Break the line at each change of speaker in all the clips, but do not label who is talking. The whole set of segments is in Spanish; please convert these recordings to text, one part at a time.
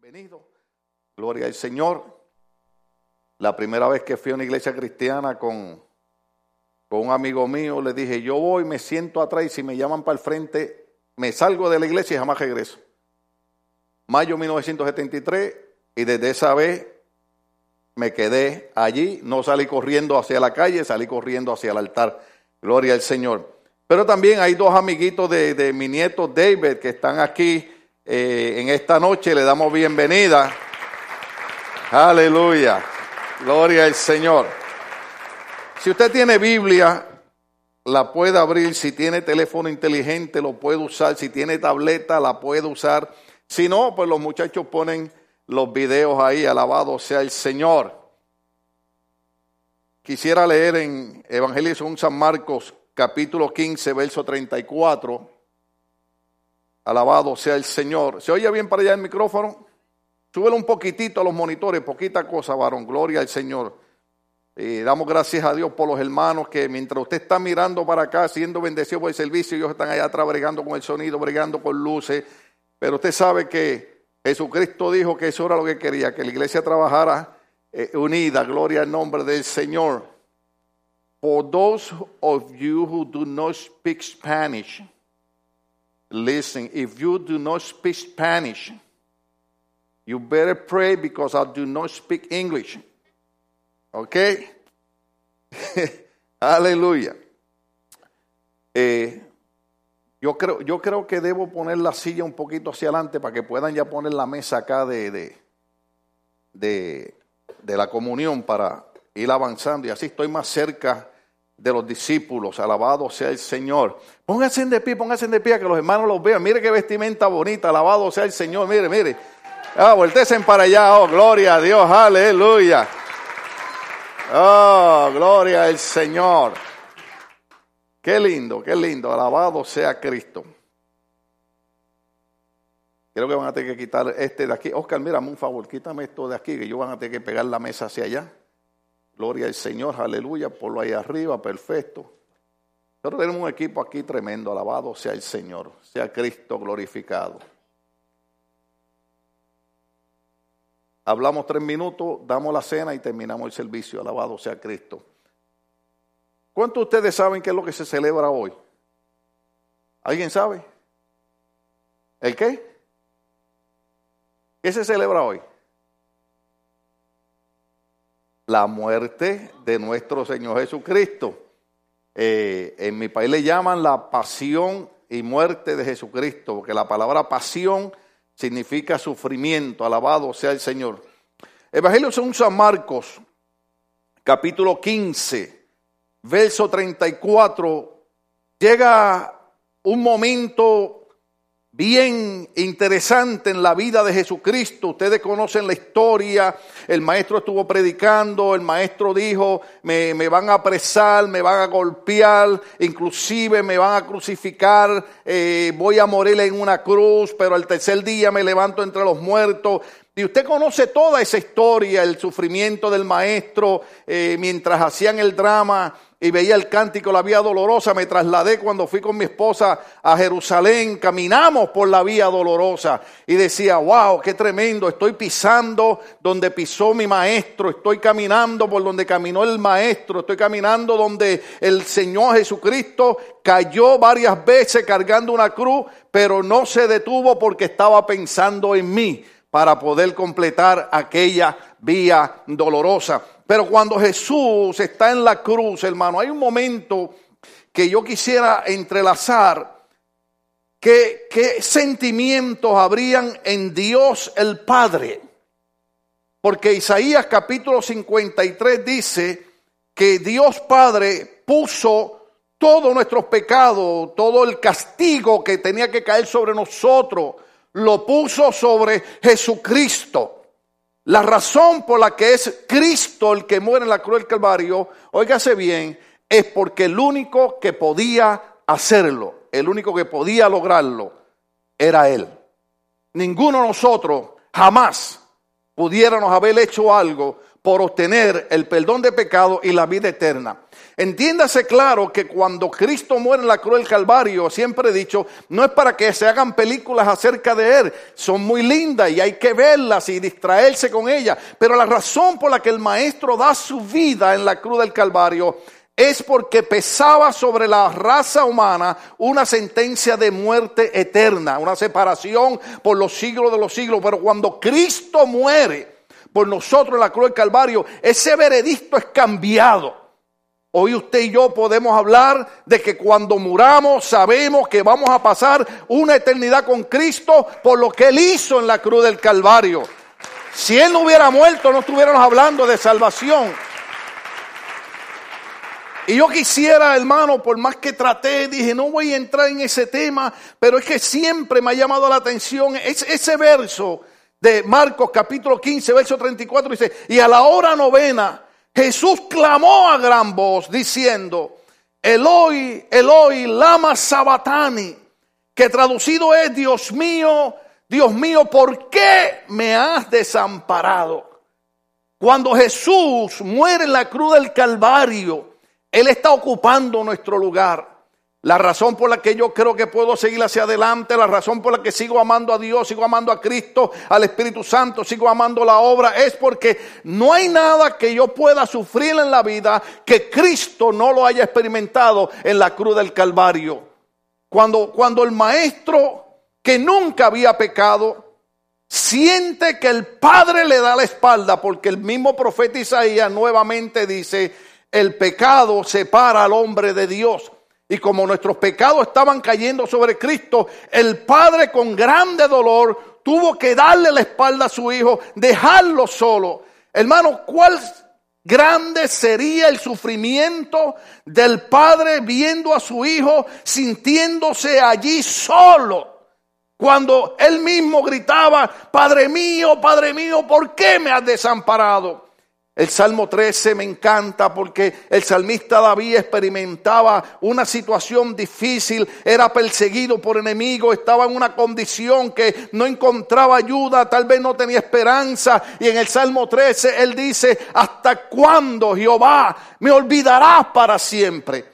Bienvenido. Gloria al Señor. La primera vez que fui a una iglesia cristiana con, con un amigo mío, le dije, yo voy, me siento atrás y si me llaman para el frente, me salgo de la iglesia y jamás regreso. Mayo 1973 y desde esa vez me quedé allí, no salí corriendo hacia la calle, salí corriendo hacia el altar. Gloria al Señor. Pero también hay dos amiguitos de, de mi nieto David que están aquí eh, en esta noche. Le damos bienvenida. Aleluya. Gloria al Señor. Si usted tiene Biblia, la puede abrir. Si tiene teléfono inteligente, lo puede usar. Si tiene tableta, la puede usar. Si no, pues los muchachos ponen los videos ahí. Alabado sea el Señor. Quisiera leer en Evangelio según San Marcos, capítulo 15, verso 34. Alabado sea el Señor. ¿Se oye bien para allá el micrófono? Súbelo un poquitito a los monitores, poquita cosa, varón. Gloria al Señor. Y damos gracias a Dios por los hermanos que mientras usted está mirando para acá, siendo bendecido por el servicio, ellos están allá atrás bregando con el sonido, bregando con luces. Pero usted sabe que Jesucristo dijo que eso era lo que quería, que la iglesia trabajara eh, unida. Gloria al nombre del Señor. For those of you who do not speak Spanish, Listen, if you do not speak Spanish, you better pray because I do not speak English. Okay? Aleluya. Eh, yo, creo, yo creo que debo poner la silla un poquito hacia adelante para que puedan ya poner la mesa acá de, de, de, de la comunión para ir avanzando y así estoy más cerca de los discípulos. Alabado sea el Señor. Pónganse de pie, pónganse de pie, que los hermanos los vean. Mire qué vestimenta bonita. Alabado sea el Señor. Mire, mire. Ah, voltesen para allá. Oh, gloria a Dios. Aleluya. Oh, gloria al Señor. Qué lindo, qué lindo. Alabado sea Cristo. Creo que van a tener que quitar este de aquí. Oscar, mírame un favor, quítame esto de aquí, que yo van a tener que pegar la mesa hacia allá. Gloria al Señor, aleluya, por lo ahí arriba, perfecto. Nosotros tenemos un equipo aquí tremendo, alabado sea el Señor, sea Cristo glorificado. Hablamos tres minutos, damos la cena y terminamos el servicio, alabado sea Cristo. ¿Cuántos de ustedes saben qué es lo que se celebra hoy? ¿Alguien sabe? ¿El qué? ¿Qué se celebra hoy? La muerte de nuestro Señor Jesucristo. Eh, en mi país le llaman la pasión y muerte de Jesucristo, porque la palabra pasión significa sufrimiento, alabado sea el Señor. Evangelio según San Marcos, capítulo 15, verso 34, llega un momento bien interesante en la vida de Jesucristo. Ustedes conocen la historia. El maestro estuvo predicando, el maestro dijo, me, van a apresar, me van a golpear, inclusive me van a crucificar, eh, voy a morir en una cruz, pero al tercer día me levanto entre los muertos. Y usted conoce toda esa historia, el sufrimiento del maestro eh, mientras hacían el drama y veía el cántico La Vía Dolorosa. Me trasladé cuando fui con mi esposa a Jerusalén. Caminamos por la Vía Dolorosa y decía, wow, qué tremendo. Estoy pisando donde pisó mi maestro. Estoy caminando por donde caminó el maestro. Estoy caminando donde el Señor Jesucristo cayó varias veces cargando una cruz, pero no se detuvo porque estaba pensando en mí para poder completar aquella vía dolorosa. Pero cuando Jesús está en la cruz, hermano, hay un momento que yo quisiera entrelazar. ¿Qué, sentimientos habrían en Dios el Padre? Porque Isaías capítulo 53 dice que Dios Padre puso todos nuestros pecados, todo el castigo que tenía que caer sobre nosotros, lo puso sobre Jesucristo. La razón por la que es Cristo el que muere en la cruz del Calvario, óigase bien, es porque el único que podía hacerlo, el único que podía lograrlo, era Él. Ninguno de nosotros jamás pudiéramos haber hecho algo por obtener el perdón de pecado y la vida eterna. Entiéndase claro que cuando Cristo muere en la cruz del Calvario, siempre he dicho, no es para que se hagan películas acerca de Él, son muy lindas y hay que verlas y distraerse con ellas, pero la razón por la que el Maestro da su vida en la cruz del Calvario es porque pesaba sobre la raza humana una sentencia de muerte eterna, una separación por los siglos de los siglos, pero cuando Cristo muere por nosotros en la cruz del Calvario, ese veredicto es cambiado. Hoy usted y yo podemos hablar de que cuando muramos sabemos que vamos a pasar una eternidad con Cristo por lo que Él hizo en la cruz del Calvario. Si Él no hubiera muerto, no estuviéramos hablando de salvación. Y yo quisiera, hermano, por más que traté, dije, no voy a entrar en ese tema, pero es que siempre me ha llamado la atención ese, verso de Marcos capítulo 15, verso 34, dice, y a la hora novena, Jesús clamó a gran voz diciendo, Eloi, Eloi, lama sabatani, que traducido es, Dios mío, Dios mío, ¿por qué me has desamparado? Cuando Jesús muere en la cruz del Calvario, Él está ocupando nuestro lugar. La razón por la que yo creo que puedo seguir hacia adelante, la razón por la que sigo amando a Dios, sigo amando a Cristo, al Espíritu Santo, sigo amando la obra, es porque no hay nada que yo pueda sufrir en la vida que Cristo no lo haya experimentado en la cruz del Calvario. Cuando, cuando el maestro que nunca había pecado, siente que el Padre le da la espalda, porque el mismo profeta Isaías nuevamente dice, el pecado separa al hombre de Dios. Y como nuestros pecados estaban cayendo sobre Cristo, el Padre con grande dolor tuvo que darle la espalda a su hijo, dejarlo solo. Hermano, ¿cuál grande sería el sufrimiento del Padre viendo a su hijo sintiéndose allí solo? Cuando él mismo gritaba, Padre mío, Padre mío, ¿por qué me has desamparado? El Salmo 13 me encanta porque el salmista David experimentaba una situación difícil, era perseguido por enemigos, estaba en una condición que no encontraba ayuda, tal vez no tenía esperanza. Y en el Salmo 13 él dice, ¿hasta cuándo Jehová me olvidarás para siempre?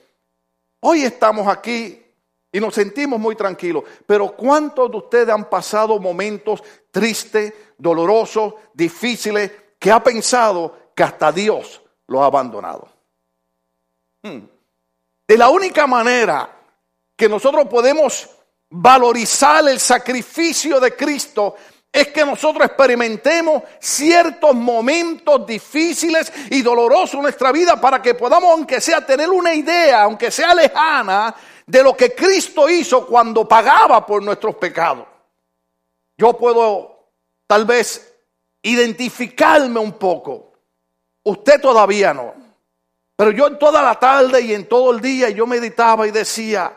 Hoy estamos aquí y nos sentimos muy tranquilos, pero ¿cuántos de ustedes han pasado momentos tristes, dolorosos, difíciles, que ha pensado que hasta Dios lo ha abandonado. Hmm. De la única manera que nosotros podemos valorizar el sacrificio de Cristo es que nosotros experimentemos ciertos momentos difíciles y dolorosos en nuestra vida para que podamos, aunque sea, tener una idea, aunque sea lejana, de lo que Cristo hizo cuando pagaba por nuestros pecados. Yo puedo tal vez identificarme un poco Usted todavía no. Pero yo en toda la tarde y en todo el día yo meditaba y decía,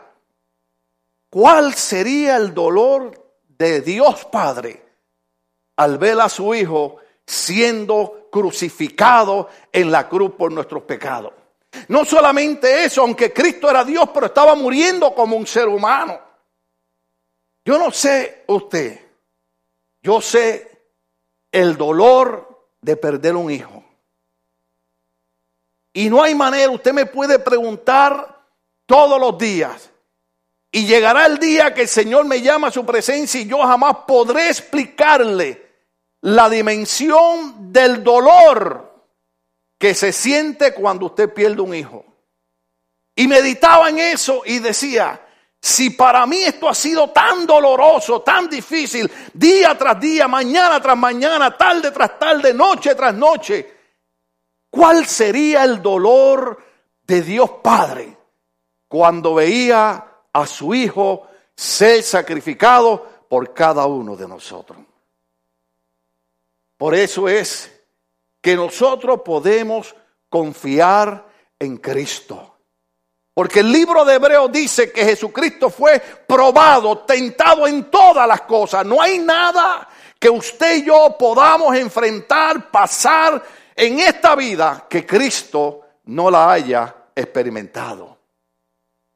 ¿cuál sería el dolor de Dios Padre al ver a su Hijo siendo crucificado en la cruz por nuestros pecados? No solamente eso, aunque Cristo era Dios, pero estaba muriendo como un ser humano. Yo no sé usted, yo sé el dolor de perder un hijo. Y no hay manera, usted me puede preguntar todos los días. Y llegará el día que el Señor me llama a su presencia y yo jamás podré explicarle la dimensión del dolor que se siente cuando usted pierde un hijo. Y meditaba en eso y decía, si para mí esto ha sido tan doloroso, tan difícil, día tras día, mañana tras mañana, tarde tras tarde, noche tras noche, ¿Cuál sería el dolor de Dios Padre cuando veía a su Hijo ser sacrificado por cada uno de nosotros? Por eso es que nosotros podemos confiar en Cristo. Porque el libro de Hebreos dice que Jesucristo fue probado, tentado en todas las cosas. No hay nada que usted y yo podamos enfrentar, pasar, en esta vida que Cristo no la haya experimentado.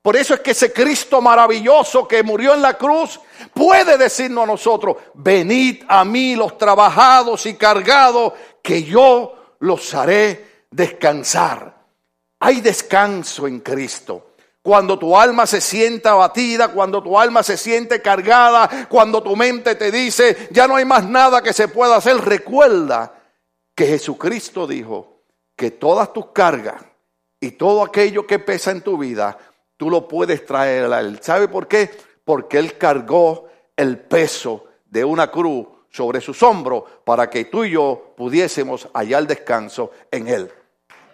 Por eso es que ese Cristo maravilloso que murió en la cruz puede decirnos a nosotros, venid a mí los trabajados y cargados, que yo los haré descansar. Hay descanso en Cristo. Cuando tu alma se sienta abatida, cuando tu alma se siente cargada, cuando tu mente te dice, ya no hay más nada que se pueda hacer, recuerda que Jesucristo dijo que todas tus cargas y todo aquello que pesa en tu vida, tú lo puedes traer a Él. ¿Sabe por qué? Porque Él cargó el peso de una cruz sobre sus hombros para que tú y yo pudiésemos hallar descanso en Él.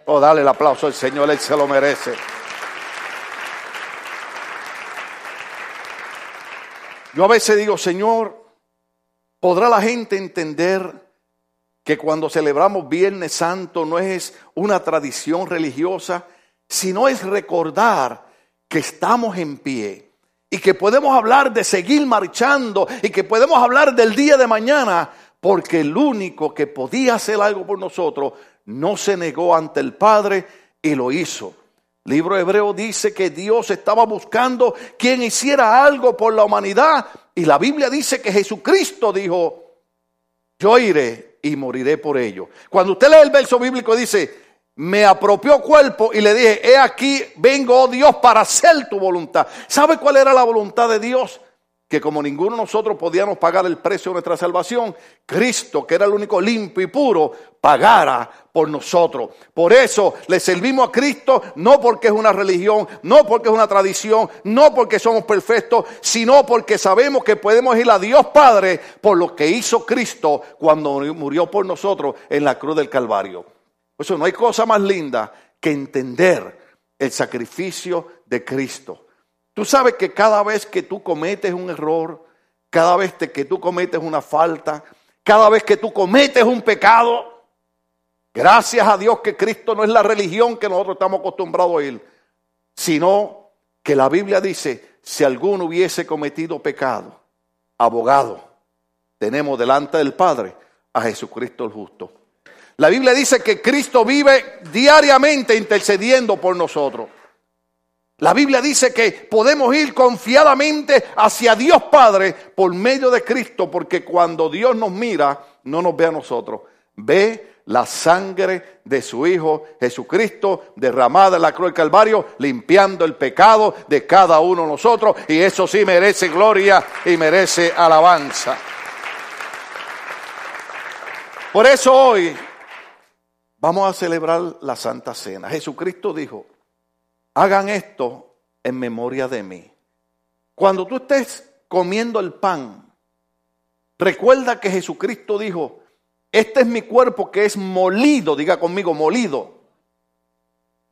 Oh, dale el aplauso al Señor, Él se lo merece. Yo a veces digo, Señor, ¿podrá la gente entender que cuando celebramos Viernes Santo no es una tradición religiosa, sino es recordar que estamos en pie y que podemos hablar de seguir marchando y que podemos hablar del día de mañana, porque el único que podía hacer algo por nosotros no se negó ante el Padre y lo hizo libro hebreo dice que Dios estaba buscando quien hiciera algo por la humanidad. Y la Biblia dice que Jesucristo dijo, yo iré y moriré por ello. Cuando usted lee el verso bíblico dice, me apropió cuerpo y le dije, he aquí, vengo, oh Dios, para hacer tu voluntad. ¿Sabe cuál era la voluntad de Dios? Que como ninguno de nosotros podíamos pagar el precio de nuestra salvación, Cristo, que era el único limpio y puro, pagara por nosotros. Por eso le servimos a Cristo, no porque es una religión, no porque es una tradición, no porque somos perfectos, sino porque sabemos que podemos ir a Dios Padre por lo que hizo Cristo cuando murió por nosotros en la cruz del Calvario. Por eso no hay cosa más linda que entender el sacrificio de Cristo. Tú sabes que cada vez que tú cometes un error, cada vez que tú cometes una falta, cada vez que tú cometes un pecado, gracias a Dios que Cristo no es la religión que nosotros estamos acostumbrados a ir, sino que la Biblia dice, si alguno hubiese cometido pecado, abogado, tenemos delante del Padre a Jesucristo el justo. La Biblia dice que Cristo vive diariamente intercediendo por nosotros. La Biblia dice que podemos ir confiadamente hacia Dios Padre por medio de Cristo, porque cuando Dios nos mira, no nos ve a nosotros, ve la sangre de su Hijo Jesucristo derramada en la cruz del Calvario, limpiando el pecado de cada uno de nosotros, y eso sí merece gloria y merece alabanza. Por eso hoy vamos a celebrar la Santa Cena. Jesucristo dijo, hagan esto en memoria de mí. Cuando tú estés comiendo el pan, recuerda que Jesucristo dijo, este es mi cuerpo que es molido, diga conmigo, molido.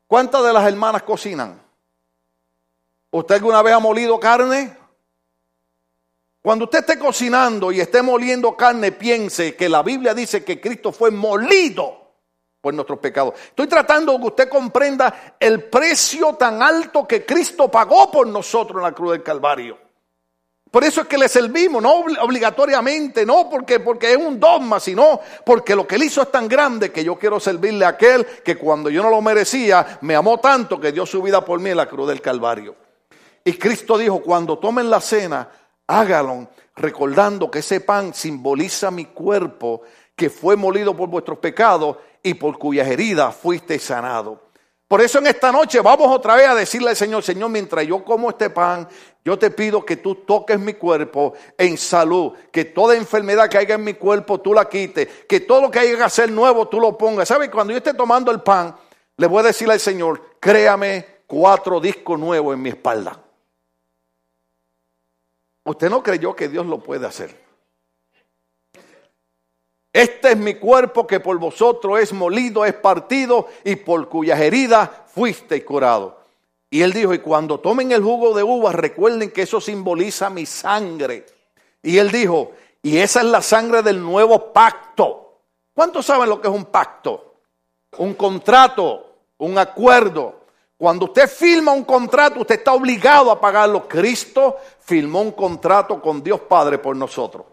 ¿Cuántas de las hermanas cocinan? ¿Usted alguna vez ha molido carne? Cuando usted esté cocinando y esté moliendo carne, piense que la Biblia dice que Cristo fue molido por nuestros pecados. Estoy tratando que usted comprenda el precio tan alto que Cristo pagó por nosotros en la cruz del Calvario. Por eso es que le servimos, no obligatoriamente, no porque, porque es un dogma, sino porque lo que él hizo es tan grande que yo quiero servirle a aquel que cuando yo no lo merecía, me amó tanto que dio su vida por mí en la cruz del Calvario. Y Cristo dijo, cuando tomen la cena, háganlo recordando que ese pan simboliza mi cuerpo que fue molido por vuestros pecados y por cuyas heridas fuiste sanado. Por eso en esta noche vamos otra vez a decirle al Señor, Señor, mientras yo como este pan, yo te pido que tú toques mi cuerpo en salud, que toda enfermedad que haya en mi cuerpo tú la quites, que todo lo que haya que hacer nuevo tú lo pongas. ¿Sabe? Cuando yo esté tomando el pan, le voy a decirle al Señor, créame cuatro discos nuevos en mi espalda. Usted no creyó que Dios lo puede hacer. Este es mi cuerpo que por vosotros es molido, es partido y por cuyas heridas fuiste curado. Y él dijo, y cuando tomen el jugo de uva, recuerden que eso simboliza mi sangre. Y él dijo, y esa es la sangre del nuevo pacto. ¿Cuántos saben lo que es un pacto? Un contrato, un acuerdo. Cuando usted firma un contrato, usted está obligado a pagarlo. Cristo firmó un contrato con Dios Padre por nosotros.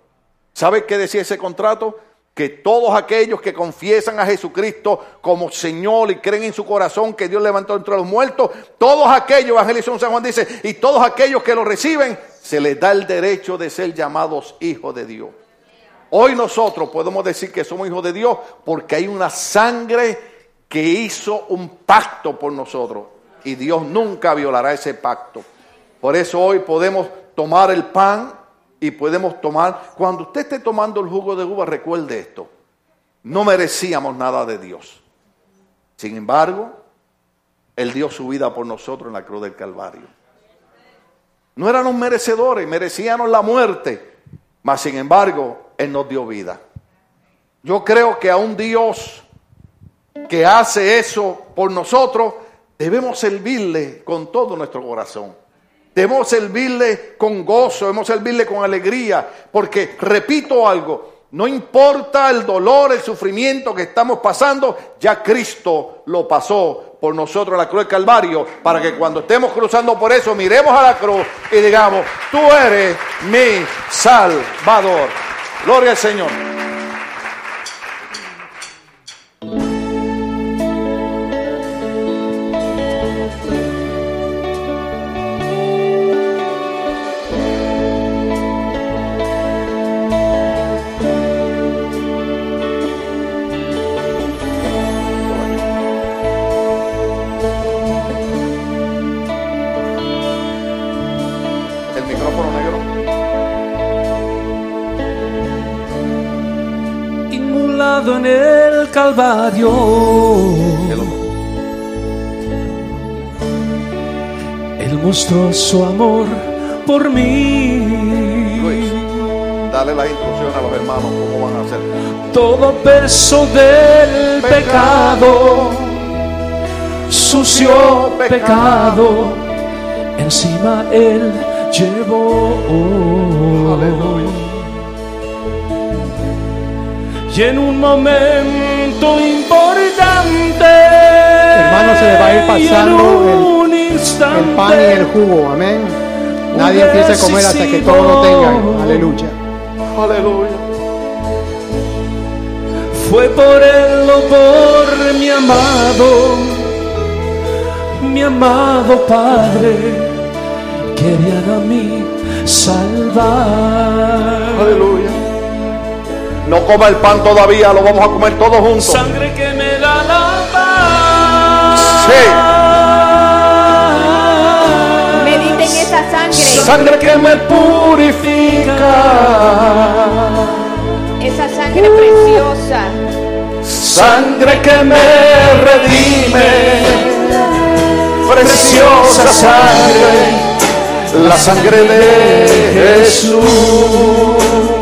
¿Sabe qué decía ese contrato? que todos aquellos que confiesan a Jesucristo como Señor y creen en su corazón que Dios levantó entre los muertos, todos aquellos, Evangelio San Juan dice, y todos aquellos que lo reciben, se les da el derecho de ser llamados hijos de Dios. Hoy nosotros podemos decir que somos hijos de Dios porque hay una sangre que hizo un pacto por nosotros y Dios nunca violará ese pacto. Por eso hoy podemos tomar el pan y podemos tomar, cuando usted esté tomando el jugo de uva, recuerde esto, no merecíamos nada de Dios. Sin embargo, Él dio su vida por nosotros en la cruz del Calvario. No éramos merecedores, merecíamos la muerte, mas sin embargo, Él nos dio vida. Yo creo que a un Dios que hace eso por nosotros, debemos servirle con todo nuestro corazón. Debemos servirle con gozo, debemos servirle con alegría, porque repito algo, no importa el dolor, el sufrimiento que estamos pasando, ya Cristo lo pasó por nosotros en la cruz del Calvario, para que cuando estemos cruzando por eso, miremos a la cruz y digamos, tú eres mi Salvador. Gloria al Señor.
Calvario. Él mostró su amor por mí.
Luis, dale las instrucciones a los hermanos cómo van a hacer.
Todo peso del pecado, sucio pecado, encima Él llevó.
Aleluya.
Y en un momento importante,
Hermano, se le va a ir pasando el-
un instante,
el pan y el jugo, amén. Nadie empiece a comer hasta que todos lo tengan, aleluya.
Aleluya.
Fue por él o por mi amado, mi amado Padre, querían a mí salvar.
Aleluya. No coma el pan todavía, lo vamos a comer todos juntos.
Sangre que me da la paz.
Mediten esa sangre,
Sangre que me purifica.
esa sangre preciosa.
Sangre que me redime. Preciosa sangre.
La sangre de Jesús.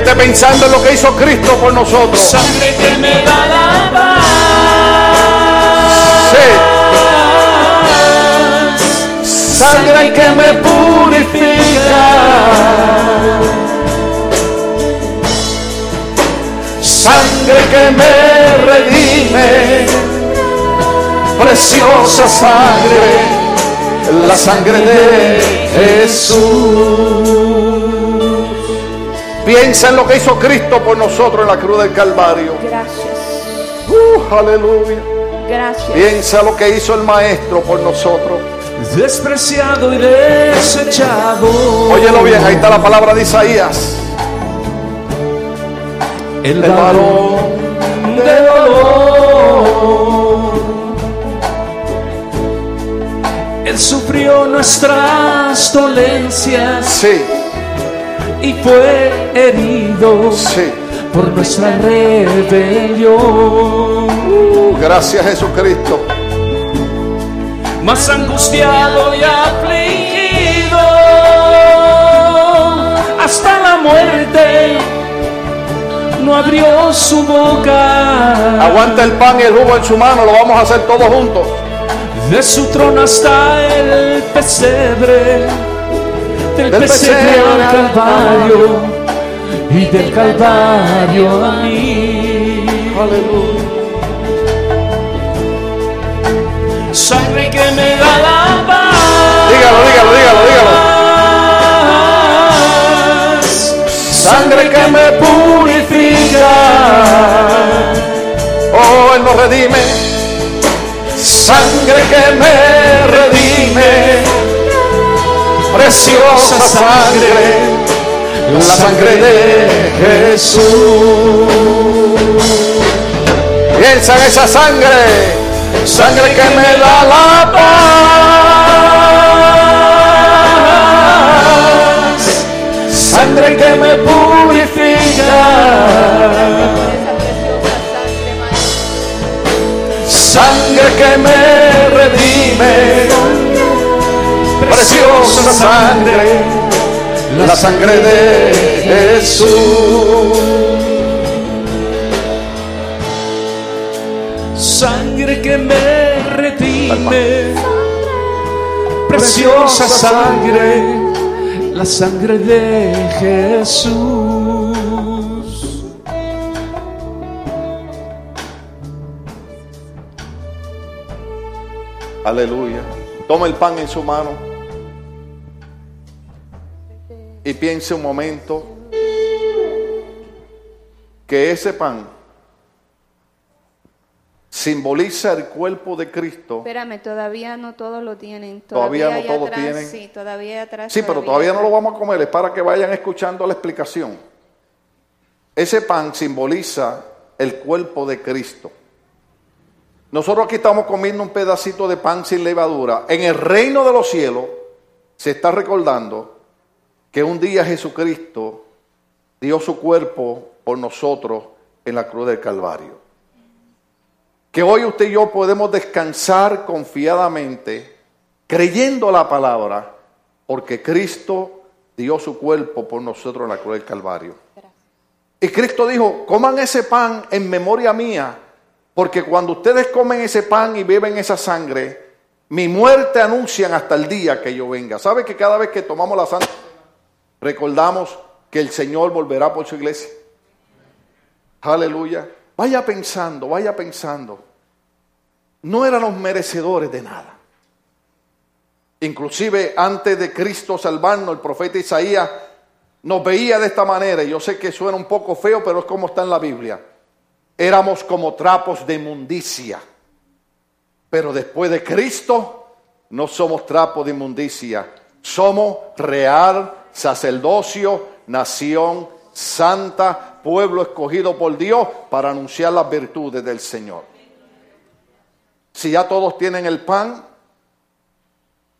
Vete pensando en lo que hizo Cristo por nosotros.
Sangre que me da la paz. Sangre que me purifica. Sangre que me redime. Preciosa sangre.
La sangre de Jesús. Piensa en lo que hizo Cristo por nosotros en la cruz del Calvario.
Gracias,
Uh, aleluya.
gracias.
Piensa lo que hizo el Maestro por nosotros.
despreciado y desechado.
Óyelo bien, ahí está la palabra de Isaías.
el
El
varón de dolor. Él sufrió nuestras dolencias
Sí,
y fue herido
sí.
por nuestra rebelión.
Gracias Jesucristo.
Más angustiado y afligido hasta la muerte. No abrió su boca.
Aguanta el pan y el jugo en su mano, lo vamos a hacer todos juntos.
De su trono hasta el pesebre, del, pesebre al calvario y del calvario a mí.
Aleluya.
Sangre que me da la paz.
Dígalo, dígalo, dígalo, dígalo.
Sangre que me purifica.
Oh, Él nos redime. Preciosa sangre. la sangre de Jesús. Piensa en esa sangre, sangre que me da la paz,
Sangre que me purifica.
Sangre
que me redime, preciosa sangre, la sangre de Jesús.
Sangre que me redime. Preciosa sangre. La sangre de Jesús.
Aleluya. Toma el pan en su mano y piense un momento que ese pan simboliza el cuerpo de Cristo.
Espérame, todavía no todos lo tienen.
Todavía no
hay
todos
atrás,
tienen.
Sí, todavía atrás.
Sí, pero todavía no lo vamos a comer, es para que vayan escuchando la explicación. Ese pan simboliza el cuerpo de Cristo. Nosotros aquí estamos comiendo un pedacito de pan sin levadura. En el reino de los cielos se está recordando que un día Jesucristo dio su cuerpo por nosotros en la cruz del Calvario. Que hoy usted y yo podemos descansar confiadamente creyendo la palabra porque Cristo dio su cuerpo por nosotros en la cruz del Calvario. Y Cristo dijo, coman ese pan en memoria mía, porque cuando ustedes comen ese pan y beben esa sangre, mi muerte anuncian hasta el día que yo venga. ¿Sabe que cada vez que tomamos la sangre, recordamos que el Señor volverá por su iglesia? Aleluya. Vaya pensando, vaya pensando. No éramos merecedores de nada. Inclusive antes de Cristo salvarnos, el profeta Isaías nos veía de esta manera. y Yo sé que suena un poco feo, pero es como está en la Biblia. Éramos como trapos de inmundicia. Pero después de Cristo, no somos trapos de inmundicia. Somos real, sacerdocio, nación santa, pueblo escogido por Dios para anunciar las virtudes del Señor. Si ya todos tienen el pan,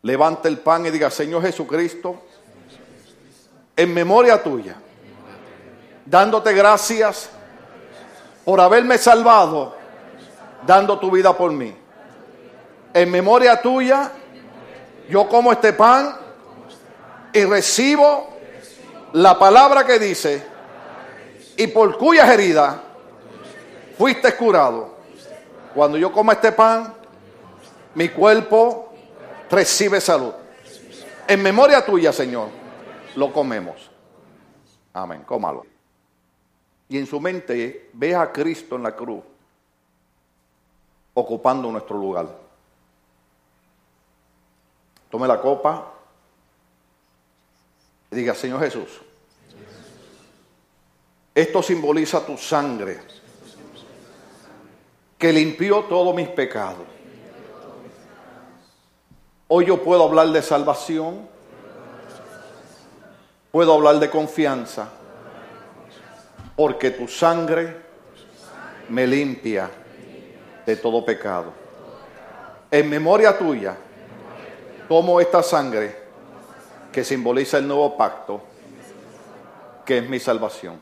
levante el pan y diga, Señor Jesucristo, en memoria tuya, dándote gracias por haberme salvado, dando tu vida por mí. En memoria tuya, yo como este pan y recibo la palabra que dice, y por cuyas heridas fuiste curado. Cuando yo como este pan, mi cuerpo recibe salud. En memoria tuya, Señor, lo comemos. Amén, cómalo. Y en su mente ve a Cristo en la cruz, ocupando nuestro lugar. Tome la copa diga, Señor Jesús, esto simboliza tu sangre que limpió todos mis pecados. Hoy yo puedo hablar de salvación, puedo hablar de confianza, porque tu sangre me limpia de todo pecado. En memoria tuya, tomo esta sangre que simboliza el nuevo pacto, que es mi salvación.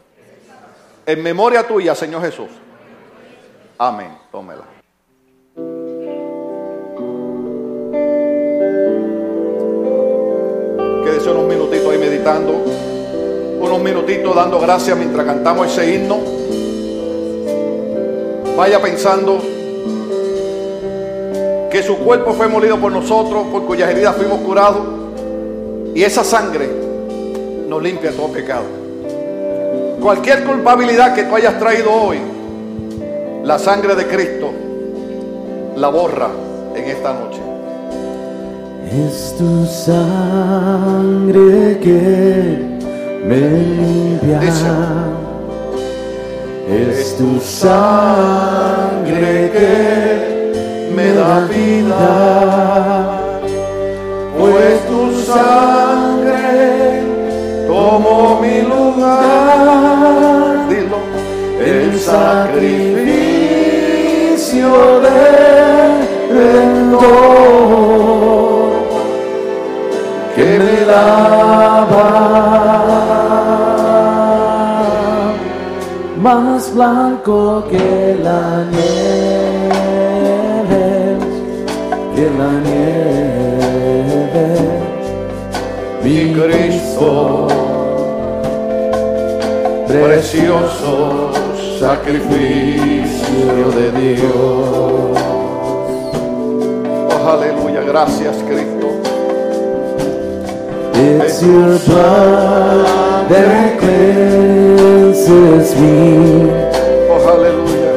En memoria tuya, Señor Jesús. Amén. Tómela. Quédese unos minutitos ahí meditando. Unos minutitos dando gracias mientras cantamos ese himno. Vaya pensando que su cuerpo fue molido por nosotros, por cuyas heridas fuimos curados. Y esa sangre nos limpia todo pecado. Cualquier culpabilidad que tú hayas traído hoy, la sangre de Cristo la borra en esta noche.
Es tu sangre que me limpia. Es tu sangre que me da vida.
Sangre tomó mi
lugar el sacrificio de que me lava más blanco que la nieve, que la nieve.
Mi Cristo, precioso sacrificio de Dios. Oh, aleluya, gracias Cristo.
It's your blood that cleanses me.
Oh, aleluya.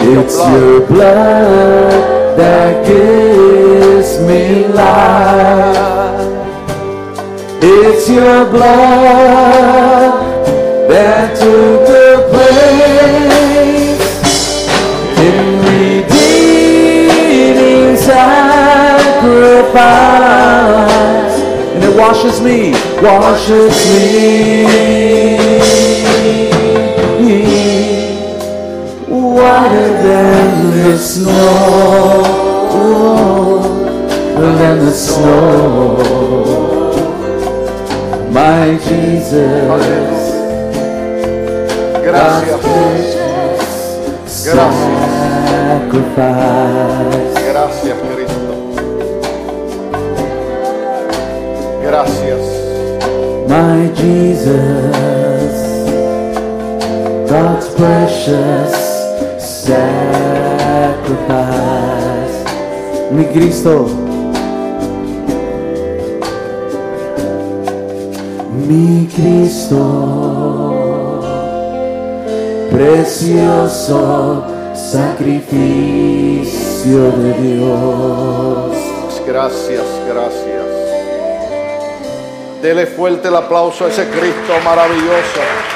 It's your blood that gives me life. It's your blood that took the place in redeeming sacrifice. And it washes me, washes me whiter than the snow, than the snow. My Jesus,
Gracias,
sacrifice.
gracias Cristo. Gracias.
My Jesus, God's precious sacrifice. Mi Cristo, mi Cristo, precioso sacrificio de Dios.
Gracias, gracias. Dele fuerte el aplauso a ese Cristo maravilloso.